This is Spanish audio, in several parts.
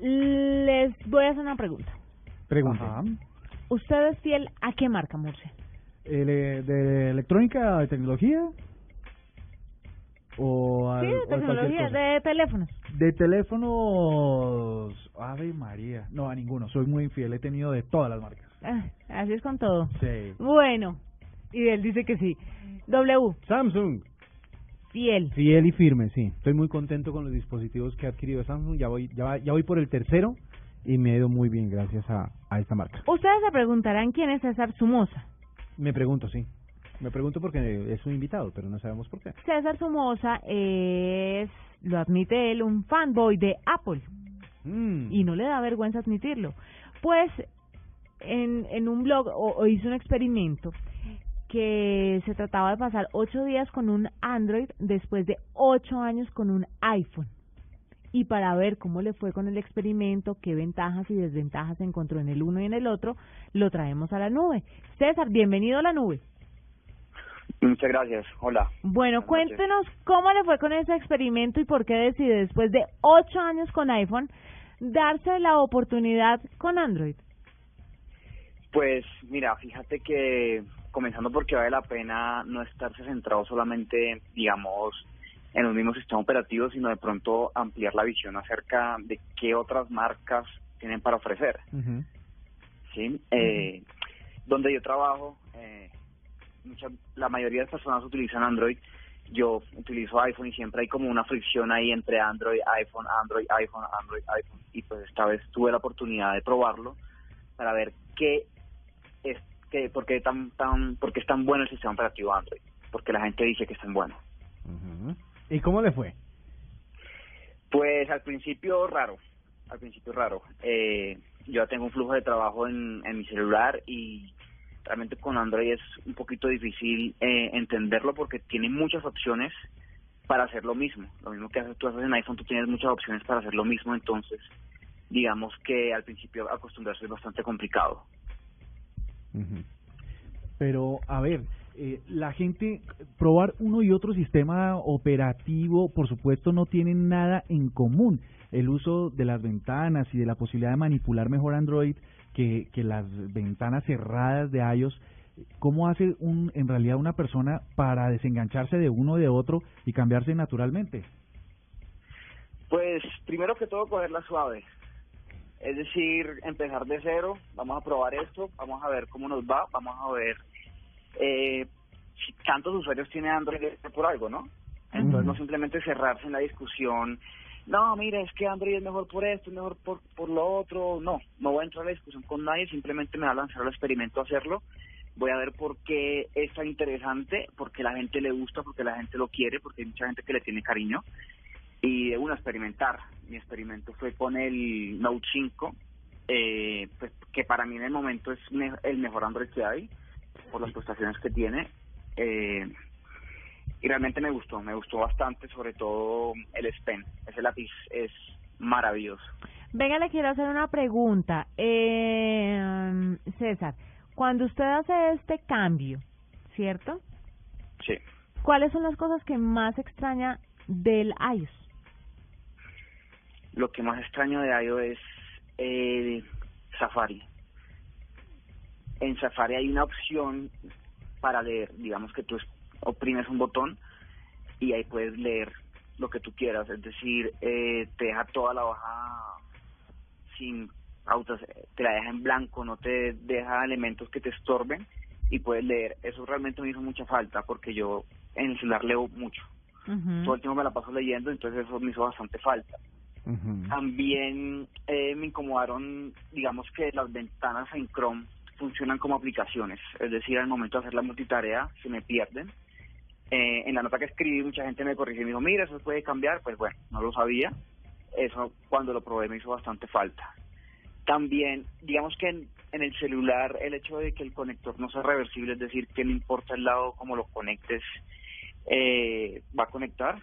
Les voy a hacer una pregunta. Pregunta. Ajá. ¿Usted es fiel a qué marca, Murcia? Eh, ¿De electrónica, de tecnología? ¿O al- Sí, de tecnología, de teléfonos. De teléfonos, Ave María. No, a ninguno. Soy muy infiel. He tenido de todas las marcas. Ah, así es con todo. Sí. Bueno, y él dice que sí. W, Samsung. Fiel. Fiel y firme, sí. Estoy muy contento con los dispositivos que ha adquirido Samsung. Ya voy, ya, ya voy por el tercero y me ha ido muy bien gracias a, a esta marca. Ustedes se preguntarán quién es César Sumosa. Me pregunto, sí. Me pregunto porque es un invitado, pero no sabemos por qué. César Sumosa es, lo admite él, un fanboy de Apple. Mm. y no le da vergüenza admitirlo. Pues en, en un blog o, o hizo un experimento que se trataba de pasar ocho días con un Android después de ocho años con un iPhone. Y para ver cómo le fue con el experimento, qué ventajas y desventajas encontró en el uno y en el otro, lo traemos a la nube. César, bienvenido a la nube. Muchas gracias. Hola. Bueno, cuéntenos cómo le fue con ese experimento y por qué decide, después de ocho años con iPhone, darse la oportunidad con Android. Pues mira, fíjate que comenzando porque vale la pena no estarse centrado solamente, digamos, en los mismos sistemas operativos, sino de pronto ampliar la visión acerca de qué otras marcas tienen para ofrecer. ¿sí? Eh, donde yo trabajo, eh, mucha- la mayoría de las personas utilizan Android. Yo utilizo iPhone y siempre hay como una fricción ahí entre Android, iPhone, Android, iPhone, Android, iPhone. Y pues esta vez tuve la oportunidad de probarlo para ver qué es, qué, por qué tan, tan, por qué es tan bueno el sistema operativo Android. Porque la gente dice que es tan bueno. ¿Y cómo le fue? Pues al principio raro, al principio raro. Eh, yo tengo un flujo de trabajo en, en mi celular y realmente con Android es un poquito difícil eh, entenderlo porque tiene muchas opciones para hacer lo mismo. Lo mismo que haces tú haces en iPhone, tú tienes muchas opciones para hacer lo mismo, entonces digamos que al principio acostumbrarse es bastante complicado. Ujú. Pero, a ver, eh, la gente, probar uno y otro sistema operativo, por supuesto, no tienen nada en común. El uso de las ventanas y de la posibilidad de manipular mejor Android que, que las ventanas cerradas de iOS. ¿Cómo hace un, en realidad una persona para desengancharse de uno y de otro y cambiarse naturalmente? Pues primero que todo cogerla suave. Es decir, empezar de cero, vamos a probar esto, vamos a ver cómo nos va, vamos a ver eh, si tantos usuarios tiene Android por algo, ¿no? Entonces no simplemente cerrarse en la discusión, no, mira, es que Android es mejor por esto, es mejor por, por lo otro, no, no voy a entrar a la discusión con nadie, simplemente me va a lanzar al experimento a hacerlo, voy a ver por qué es tan interesante, porque la gente le gusta, porque la gente lo quiere, porque hay mucha gente que le tiene cariño, y de una experimentar. Mi experimento fue con el Note 5, eh, pues, que para mí en el momento es me- el mejor Android que hay, por las prestaciones que tiene. Eh, y realmente me gustó, me gustó bastante, sobre todo el S Pen. Ese lápiz es maravilloso. Venga, le quiero hacer una pregunta. Eh, César, cuando usted hace este cambio, ¿cierto? Sí. ¿Cuáles son las cosas que más extraña del iOS? Lo que más extraño de iOS es eh, Safari. En Safari hay una opción para leer, digamos que tú es- oprimes un botón y ahí puedes leer lo que tú quieras, es decir, eh, te deja toda la hoja sin autos, te la deja en blanco, no te deja elementos que te estorben y puedes leer. Eso realmente me hizo mucha falta porque yo en el celular leo mucho. Todo el tiempo me la paso leyendo, entonces eso me hizo bastante falta. También eh, me incomodaron, digamos que las ventanas en Chrome funcionan como aplicaciones, es decir, al momento de hacer la multitarea se me pierden. Eh, en la nota que escribí mucha gente me corrigió y me dijo, mira, eso puede cambiar, pues bueno, no lo sabía. Eso cuando lo probé me hizo bastante falta. También, digamos que en, en el celular el hecho de que el conector no sea reversible, es decir, que no importa el lado como lo conectes, eh, va a conectar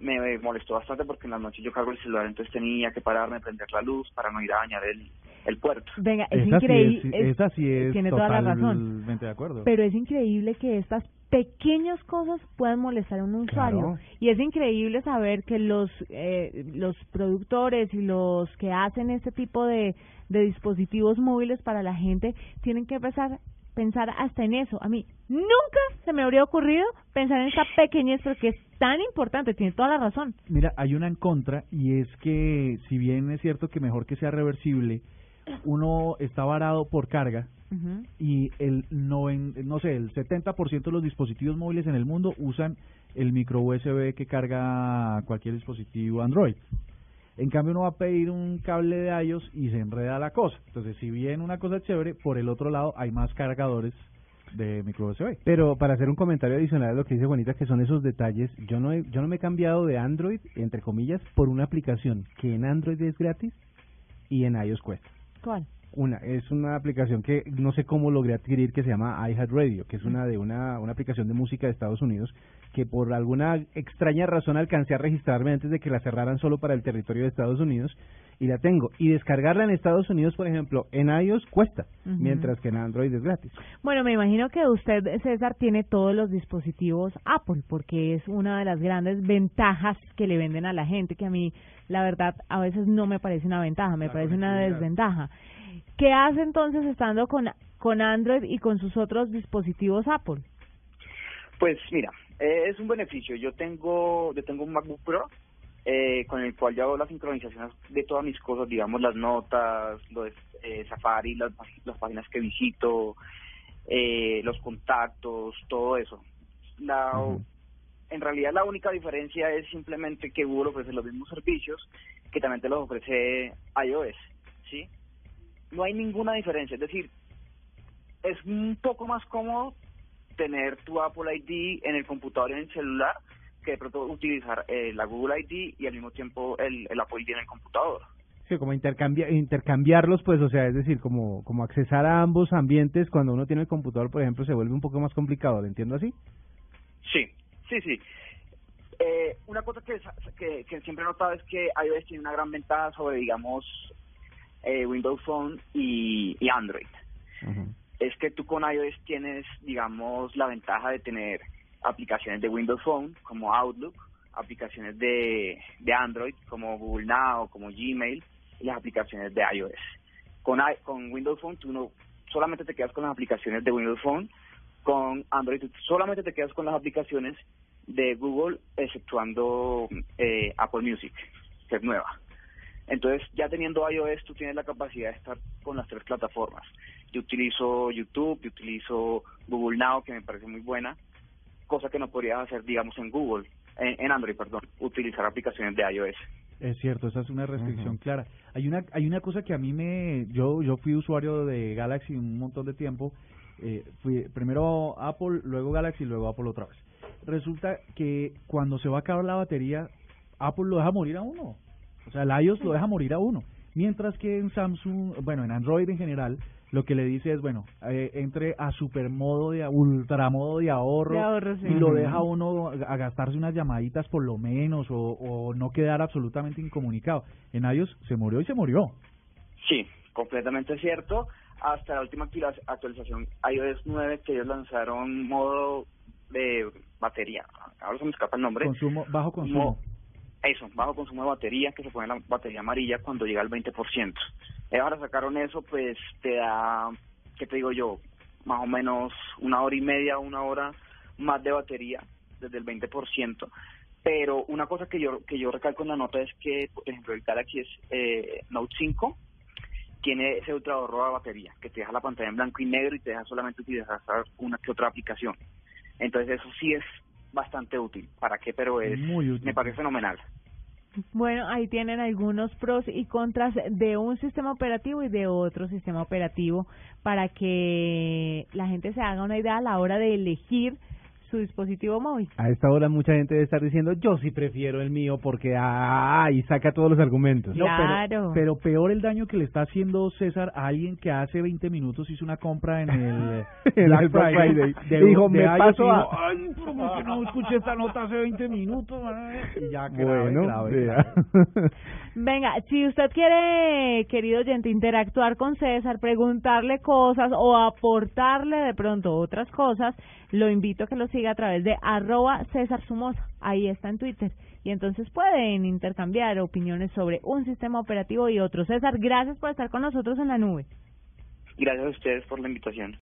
me molestó bastante porque en las noches yo cargo el celular, entonces tenía que pararme, prender la luz para no ir a dañar el, el puerto. Venga, es esa, sí increíble. es, esa sí es tiene toda la razón. totalmente de acuerdo. Pero es increíble que estas pequeñas cosas pueden molestar a un usuario Claro. y es increíble saber que los eh, los productores y los que hacen este tipo de, de dispositivos móviles para la gente tienen que empezar pensar hasta en eso. A mí nunca se me habría ocurrido pensar en esta pequeñez porque es tan importante, tiene toda la razón. Mira, hay una en contra y es que si bien es cierto que mejor que sea reversible, uno está varado por carga y el noven- no sé, el 70% de los dispositivos móviles en el mundo usan el micro USB que carga cualquier dispositivo Android. En cambio uno va a pedir un cable de iOS y se enreda la cosa. Entonces, si bien una cosa es chévere, por el otro lado hay más cargadores de micro USB. Pero para hacer un comentario adicional a lo que dice Juanita, que son esos detalles, yo no he, yo no me he cambiado de Android, entre comillas, por una aplicación que en Android es gratis y en iOS cuesta. ¿Cuál? Una, es una aplicación que no sé cómo logré adquirir que se llama iHeartRadio, que es una de una, una aplicación de música de Estados Unidos que por alguna extraña razón alcancé a registrarme antes de que la cerraran solo para el territorio de Estados Unidos y la tengo. Y descargarla en Estados Unidos, por ejemplo, en iOS cuesta, mientras que en Android es gratis. Bueno, me imagino que usted, César, tiene todos los dispositivos Apple, porque es una de las grandes ventajas que le venden a la gente, que a mí, la verdad, a veces no me parece una ventaja, me La parece una desventaja. ¿Qué hace entonces estando con, con Android y con sus otros dispositivos Apple? Pues mira, eh, es un beneficio. Yo tengo, yo tengo un MacBook Pro eh, con el cual yo hago la sincronización de todas mis cosas, digamos las notas, los eh, Safari, las, las páginas que visito, eh, los contactos, todo eso. La. En realidad la única diferencia es simplemente que Google ofrece los mismos servicios que también te los ofrece iOS, ¿sí? No hay ninguna diferencia, es decir, es un poco más cómodo tener tu Apple ID en el computador y en el celular que de pronto utilizar eh, la Google ID y al mismo tiempo el, el Apple ID en el computador. Sí, como intercambia, intercambiarlos, pues, o sea, es decir, como, como accesar a ambos ambientes cuando uno tiene el computador, por ejemplo, se vuelve un poco más complicado, ¿lo entiendo así? Sí, sí, sí. Eh, una cosa que, que, que siempre he notado es que iOS tiene una gran ventaja sobre, digamos, eh, Windows Phone y, y Android. Es que tú con iOS tienes, digamos, la ventaja de tener aplicaciones de Windows Phone como Outlook, aplicaciones de, de Android como Google Now, como Gmail y las aplicaciones de iOS. Con, con Windows Phone tú no solamente te quedas con las aplicaciones de Windows Phone, con Android tú solamente te quedas con las aplicaciones de Google, exceptuando eh, Apple Music, que es nueva. Entonces, ya teniendo iOS, tú tienes la capacidad de estar con las tres plataformas. Yo utilizo YouTube, yo utilizo Google Now, que me parece muy buena, cosa que no podrías hacer, digamos, en Google, en, en Android, perdón, utilizar aplicaciones de iOS. Es cierto, esa es una restricción clara. Hay una hay una cosa que a mí me yo yo fui usuario de Galaxy un montón de tiempo. Eh, fui primero Apple, luego Galaxy, luego Apple otra vez. Resulta que cuando se va a acabar la batería, Apple lo deja morir a uno. O sea, el iOS lo deja morir a uno. Mientras que en Samsung, bueno, en Android en general, lo que le dice es, bueno, eh, entre a super modo de ultra modo de ahorro, De ahorro, sí. y lo deja uno a gastarse unas llamaditas por lo menos o, o no quedar absolutamente incomunicado. En iOS se murió y se murió. Sí, completamente cierto. Hasta la última actua- actualización iOS 9 que ellos lanzaron modo de batería. Ahora se me escapa el nombre. Consumo bajo consumo. Mo- eso, bajo consumo de batería, que se pone la batería amarilla cuando llega al 20%. Eh, ahora sacaron eso, pues te da, ¿qué te digo yo? Más o menos una hora y media, una hora más de batería, desde el 20%. Pero una cosa que yo que yo recalco en la nota es que, por ejemplo, el Galaxy es, eh, Note 5 tiene ese ultra ahorro de batería, que te deja la pantalla en blanco y negro y te deja solamente utilizar una que otra aplicación. Entonces eso sí es bastante útil. ¿Para qué? Pero es, Muy útil. me parece fenomenal. Bueno, ahí tienen algunos pros y contras de un sistema operativo y de otro sistema operativo para que la gente se haga una idea a la hora de elegir su dispositivo móvil. A esta hora mucha gente debe estar diciendo, yo sí prefiero el mío porque, ah, y saca todos los argumentos. No, Claro. pero, pero peor el daño que le está haciendo César a alguien que hace 20 minutos hizo una compra en el En el Black Friday. de- Dijo, de me paso y a- Ay, ¿cómo que no escuché esta nota hace 20 minutos? Y ya, grave, bueno, grave, vea. grave. Venga, si usted quiere, querido oyente, interactuar con César, preguntarle cosas o aportarle de pronto otras cosas, lo invito a que lo siga sigue a través de arroba César Sumosa, ahí está en Twitter. Y entonces pueden intercambiar opiniones sobre un sistema operativo y otro. César, gracias por estar con nosotros en la nube. Gracias a ustedes por la invitación.